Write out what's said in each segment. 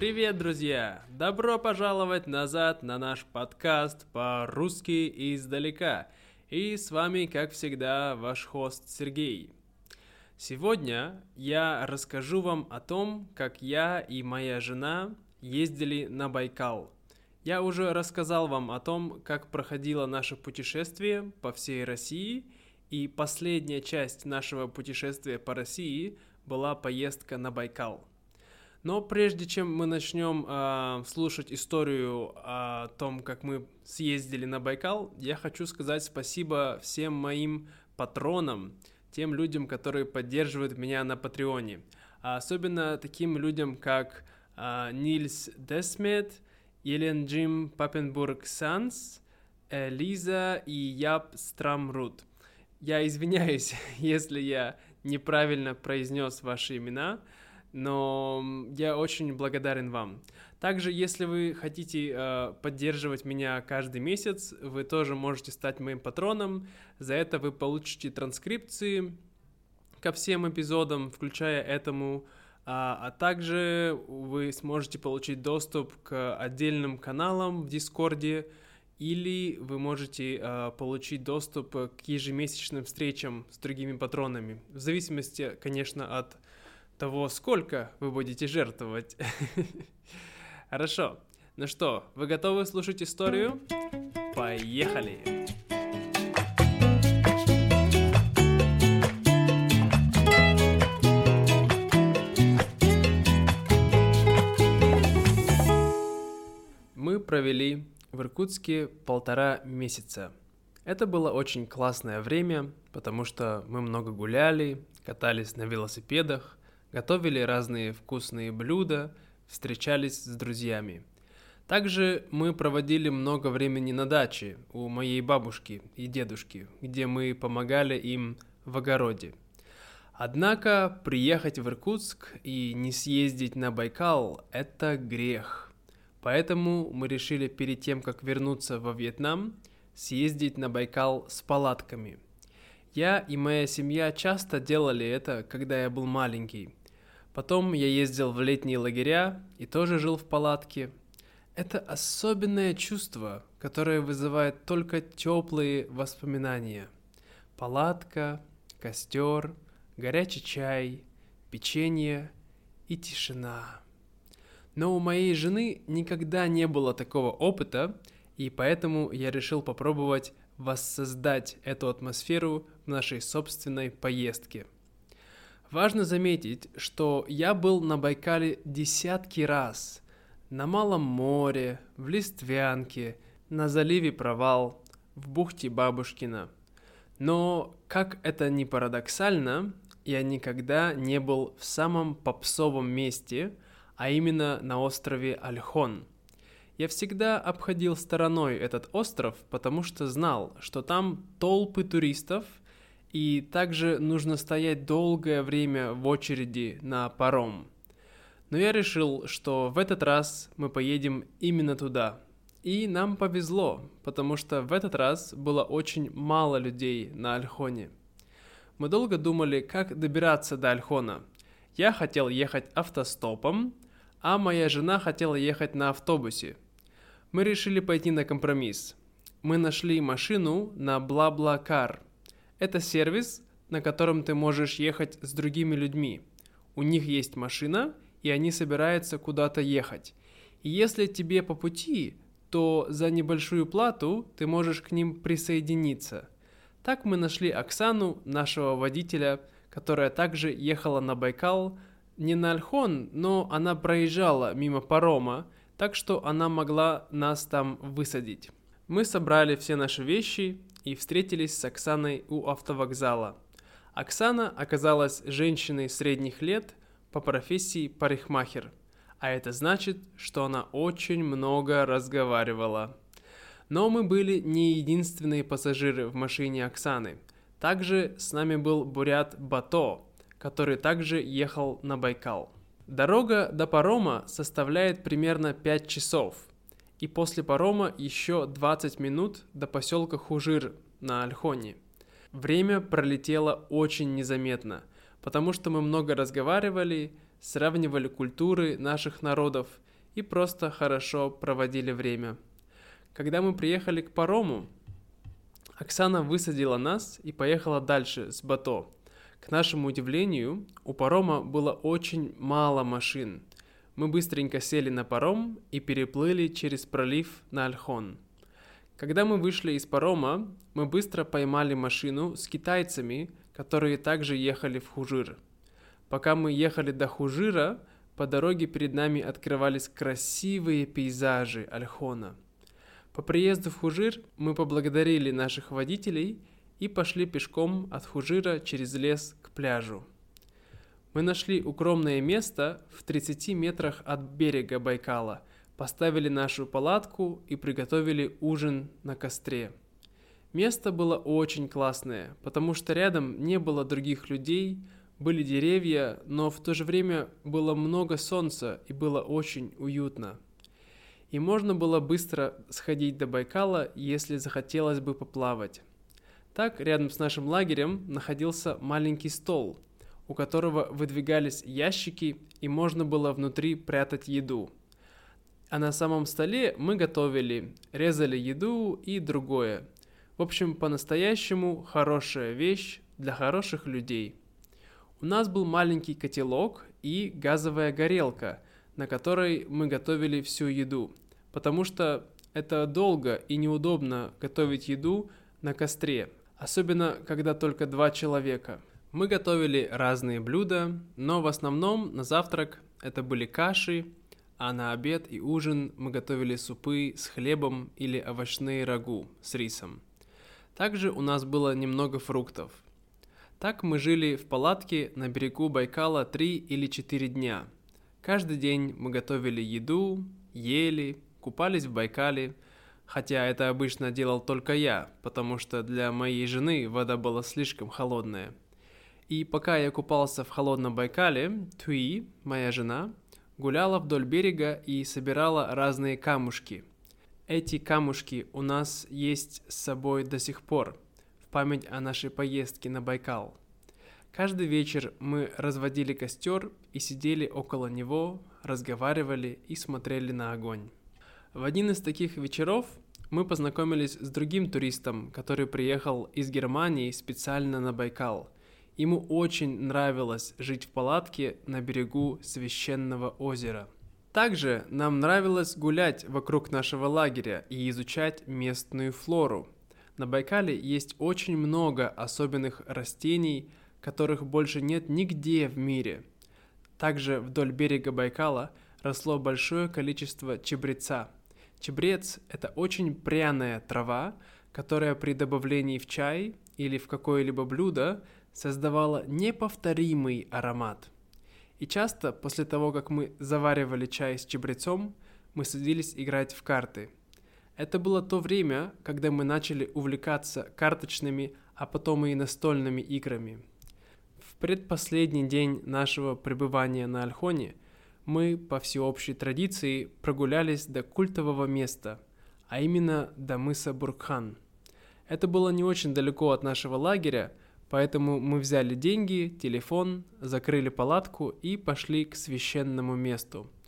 Привет, друзья! Добро пожаловать назад на наш подкаст по-русски издалека. И с вами, как всегда, ваш хост Сергей. Сегодня я расскажу вам о том, как я и моя жена ездили на Байкал. Я уже рассказал вам о том, как проходило наше путешествие по всей России, и последняя часть нашего путешествия по России была поездка на Байкал. Но прежде чем мы начнем э, слушать историю о том, как мы съездили на Байкал, я хочу сказать спасибо всем моим патронам, тем людям, которые поддерживают меня на Патреоне. А особенно таким людям, как э, Нильс Десмет, Елен Джим Папенбург Санс, Лиза и Яп Страмрут. Я извиняюсь, если я неправильно произнес ваши имена, но я очень благодарен вам. Также, если вы хотите э, поддерживать меня каждый месяц, вы тоже можете стать моим патроном. За это вы получите транскрипции ко всем эпизодам, включая этому, а, а также вы сможете получить доступ к отдельным каналам в Дискорде, или вы можете э, получить доступ к ежемесячным встречам с другими патронами, в зависимости, конечно, от того, сколько вы будете жертвовать. Хорошо. Ну что, вы готовы слушать историю? Поехали! Мы провели в Иркутске полтора месяца. Это было очень классное время, потому что мы много гуляли, катались на велосипедах, готовили разные вкусные блюда, встречались с друзьями. Также мы проводили много времени на даче у моей бабушки и дедушки, где мы помогали им в огороде. Однако приехать в Иркутск и не съездить на Байкал – это грех. Поэтому мы решили перед тем, как вернуться во Вьетнам, съездить на Байкал с палатками. Я и моя семья часто делали это, когда я был маленький – Потом я ездил в летние лагеря и тоже жил в палатке. Это особенное чувство, которое вызывает только теплые воспоминания. Палатка, костер, горячий чай, печенье и тишина. Но у моей жены никогда не было такого опыта, и поэтому я решил попробовать воссоздать эту атмосферу в нашей собственной поездке – Важно заметить, что я был на Байкале десятки раз. На Малом море, в Листвянке, на заливе Провал, в бухте Бабушкина. Но, как это ни парадоксально, я никогда не был в самом попсовом месте, а именно на острове Альхон. Я всегда обходил стороной этот остров, потому что знал, что там толпы туристов – и также нужно стоять долгое время в очереди на паром. Но я решил, что в этот раз мы поедем именно туда. И нам повезло, потому что в этот раз было очень мало людей на Альхоне. Мы долго думали, как добираться до Альхона. Я хотел ехать автостопом, а моя жена хотела ехать на автобусе. Мы решили пойти на компромисс. Мы нашли машину на Бла-Бла-Кар – это сервис, на котором ты можешь ехать с другими людьми. У них есть машина, и они собираются куда-то ехать. И если тебе по пути, то за небольшую плату ты можешь к ним присоединиться. Так мы нашли Оксану, нашего водителя, которая также ехала на Байкал, не на Альхон, но она проезжала мимо парома, так что она могла нас там высадить. Мы собрали все наши вещи, и встретились с Оксаной у автовокзала. Оксана оказалась женщиной средних лет по профессии парикмахер, а это значит, что она очень много разговаривала. Но мы были не единственные пассажиры в машине Оксаны. Также с нами был бурят Бато, который также ехал на Байкал. Дорога до парома составляет примерно 5 часов – и после парома еще 20 минут до поселка Хужир на Альхоне. Время пролетело очень незаметно, потому что мы много разговаривали, сравнивали культуры наших народов и просто хорошо проводили время. Когда мы приехали к парому, Оксана высадила нас и поехала дальше с Бато. К нашему удивлению, у парома было очень мало машин. Мы быстренько сели на паром и переплыли через пролив на Альхон. Когда мы вышли из парома, мы быстро поймали машину с китайцами, которые также ехали в Хужир. Пока мы ехали до Хужира, по дороге перед нами открывались красивые пейзажи Альхона. По приезду в Хужир мы поблагодарили наших водителей и пошли пешком от Хужира через лес к пляжу. Мы нашли укромное место в 30 метрах от берега Байкала, поставили нашу палатку и приготовили ужин на костре. Место было очень классное, потому что рядом не было других людей, были деревья, но в то же время было много солнца и было очень уютно. И можно было быстро сходить до Байкала, если захотелось бы поплавать. Так, рядом с нашим лагерем находился маленький стол, у которого выдвигались ящики и можно было внутри прятать еду. А на самом столе мы готовили, резали еду и другое. В общем, по-настоящему хорошая вещь для хороших людей – у нас был маленький котелок и газовая горелка, на которой мы готовили всю еду, потому что это долго и неудобно готовить еду на костре, особенно когда только два человека. Мы готовили разные блюда, но в основном на завтрак это были каши, а на обед и ужин мы готовили супы с хлебом или овощные рагу с рисом. Также у нас было немного фруктов – так мы жили в палатке на берегу Байкала три или четыре дня. Каждый день мы готовили еду, ели, купались в Байкале, хотя это обычно делал только я, потому что для моей жены вода была слишком холодная. И пока я купался в холодном Байкале, Туи, моя жена, гуляла вдоль берега и собирала разные камушки. Эти камушки у нас есть с собой до сих пор – память о нашей поездке на Байкал. Каждый вечер мы разводили костер и сидели около него, разговаривали и смотрели на огонь. В один из таких вечеров мы познакомились с другим туристом, который приехал из Германии специально на Байкал. Ему очень нравилось жить в палатке на берегу священного озера. Также нам нравилось гулять вокруг нашего лагеря и изучать местную флору – на Байкале есть очень много особенных растений, которых больше нет нигде в мире. Также вдоль берега Байкала росло большое количество чебреца. Чебрец – это очень пряная трава, которая при добавлении в чай или в какое-либо блюдо создавала неповторимый аромат. И часто после того, как мы заваривали чай с чебрецом, мы садились играть в карты – это было то время, когда мы начали увлекаться карточными, а потом и настольными играми. В предпоследний день нашего пребывания на Альхоне мы, по всеобщей традиции, прогулялись до культового места, а именно до мыса Буркхан. Это было не очень далеко от нашего лагеря, поэтому мы взяли деньги, телефон, закрыли палатку и пошли к священному месту –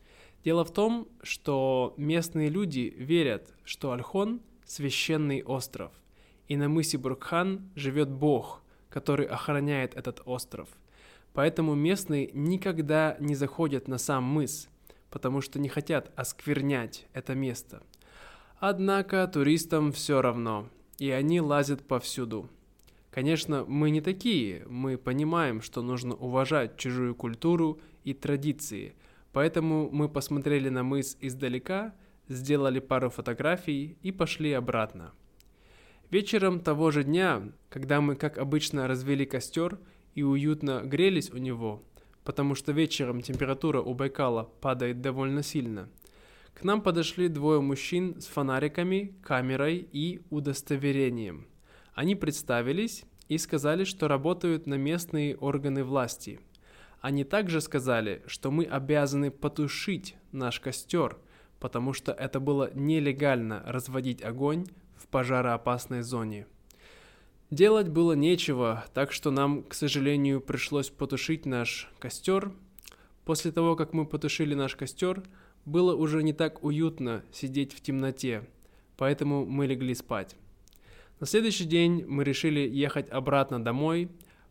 Дело в том, что местные люди верят, что Альхон – священный остров, и на мысе Буркхан живет Бог, который охраняет этот остров. Поэтому местные никогда не заходят на сам мыс, потому что не хотят осквернять это место. Однако туристам все равно, и они лазят повсюду. Конечно, мы не такие, мы понимаем, что нужно уважать чужую культуру и традиции – Поэтому мы посмотрели на мыс издалека, сделали пару фотографий и пошли обратно. Вечером того же дня, когда мы, как обычно, развели костер и уютно грелись у него, потому что вечером температура у Байкала падает довольно сильно, к нам подошли двое мужчин с фонариками, камерой и удостоверением. Они представились и сказали, что работают на местные органы власти – они также сказали, что мы обязаны потушить наш костер, потому что это было нелегально разводить огонь в пожароопасной зоне. Делать было нечего, так что нам, к сожалению, пришлось потушить наш костер. После того, как мы потушили наш костер, было уже не так уютно сидеть в темноте, поэтому мы легли спать. На следующий день мы решили ехать обратно домой,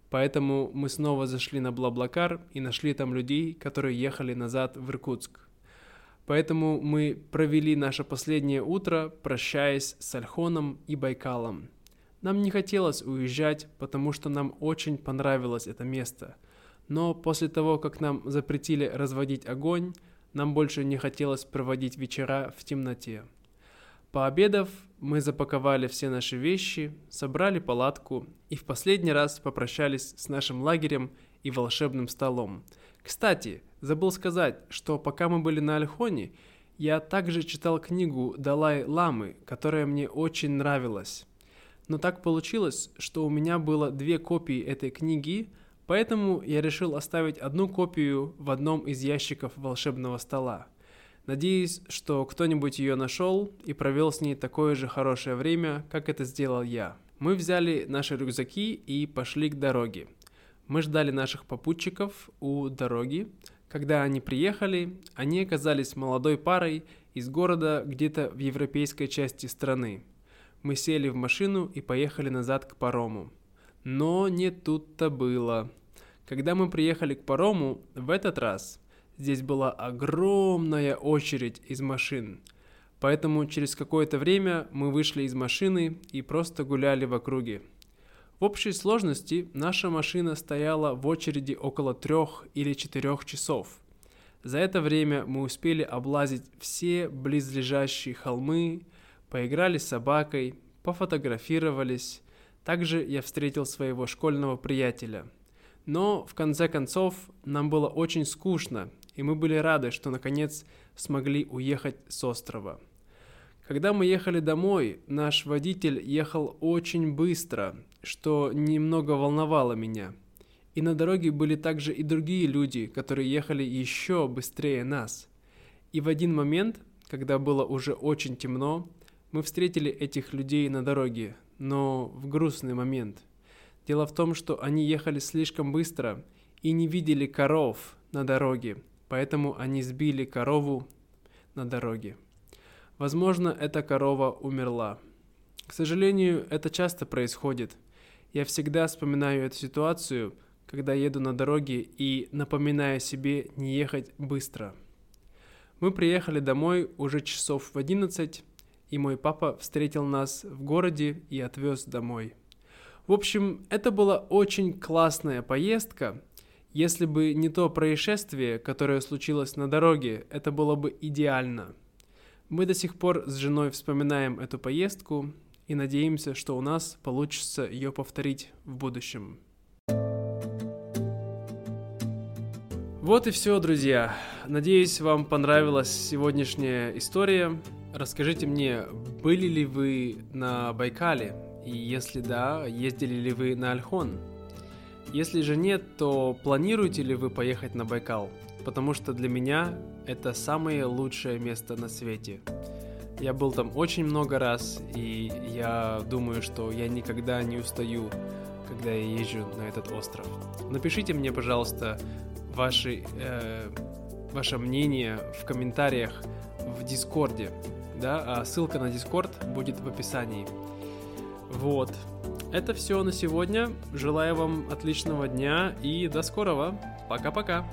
поэтому мы снова зашли на Блаблакар и нашли там людей, которые ехали назад в Иркутск. Поэтому мы провели наше последнее утро, прощаясь с Альхоном и Байкалом. Нам не хотелось уезжать, потому что нам очень понравилось это место. Но после того, как нам запретили разводить огонь, нам больше не хотелось проводить вечера в темноте. Пообедав, мы запаковали все наши вещи, собрали палатку и в последний раз попрощались с нашим лагерем и волшебным столом. Кстати, забыл сказать, что пока мы были на Альхоне, я также читал книгу Далай-Ламы, которая мне очень нравилась. Но так получилось, что у меня было две копии этой книги, поэтому я решил оставить одну копию в одном из ящиков волшебного стола. Надеюсь, что кто-нибудь ее нашел и провел с ней такое же хорошее время, как это сделал я. Мы взяли наши рюкзаки и пошли к дороге. Мы ждали наших попутчиков у дороги. Когда они приехали, они оказались молодой парой из города где-то в европейской части страны. Мы сели в машину и поехали назад к парому. Но не тут-то было. Когда мы приехали к парому, в этот раз здесь была огромная очередь из машин. Поэтому через какое-то время мы вышли из машины и просто гуляли в округе. В общей сложности наша машина стояла в очереди около трех или четырех часов. За это время мы успели облазить все близлежащие холмы, поиграли с собакой, пофотографировались. Также я встретил своего школьного приятеля. Но в конце концов нам было очень скучно, и мы были рады, что наконец смогли уехать с острова. Когда мы ехали домой, наш водитель ехал очень быстро, что немного волновало меня. И на дороге были также и другие люди, которые ехали еще быстрее нас. И в один момент, когда было уже очень темно, мы встретили этих людей на дороге, но в грустный момент. Дело в том, что они ехали слишком быстро и не видели коров на дороге, поэтому они сбили корову на дороге. Возможно, эта корова умерла. К сожалению, это часто происходит. Я всегда вспоминаю эту ситуацию, когда еду на дороге и напоминаю себе не ехать быстро. Мы приехали домой уже часов в 11, и мой папа встретил нас в городе и отвез домой. В общем, это была очень классная поездка. Если бы не то происшествие, которое случилось на дороге, это было бы идеально. Мы до сих пор с женой вспоминаем эту поездку и надеемся, что у нас получится ее повторить в будущем. Вот и все, друзья. Надеюсь, вам понравилась сегодняшняя история. Расскажите мне, были ли вы на Байкале? И если да, ездили ли вы на Альхон? Если же нет, то планируете ли вы поехать на Байкал? Потому что для меня это самое лучшее место на свете. Я был там очень много раз, и я думаю, что я никогда не устаю, когда я езжу на этот остров. Напишите мне, пожалуйста, ваши, э, ваше мнение в комментариях в Дискорде да, а ссылка на Discord будет в описании. Вот. Это все на сегодня. Желаю вам отличного дня и до скорого. Пока-пока.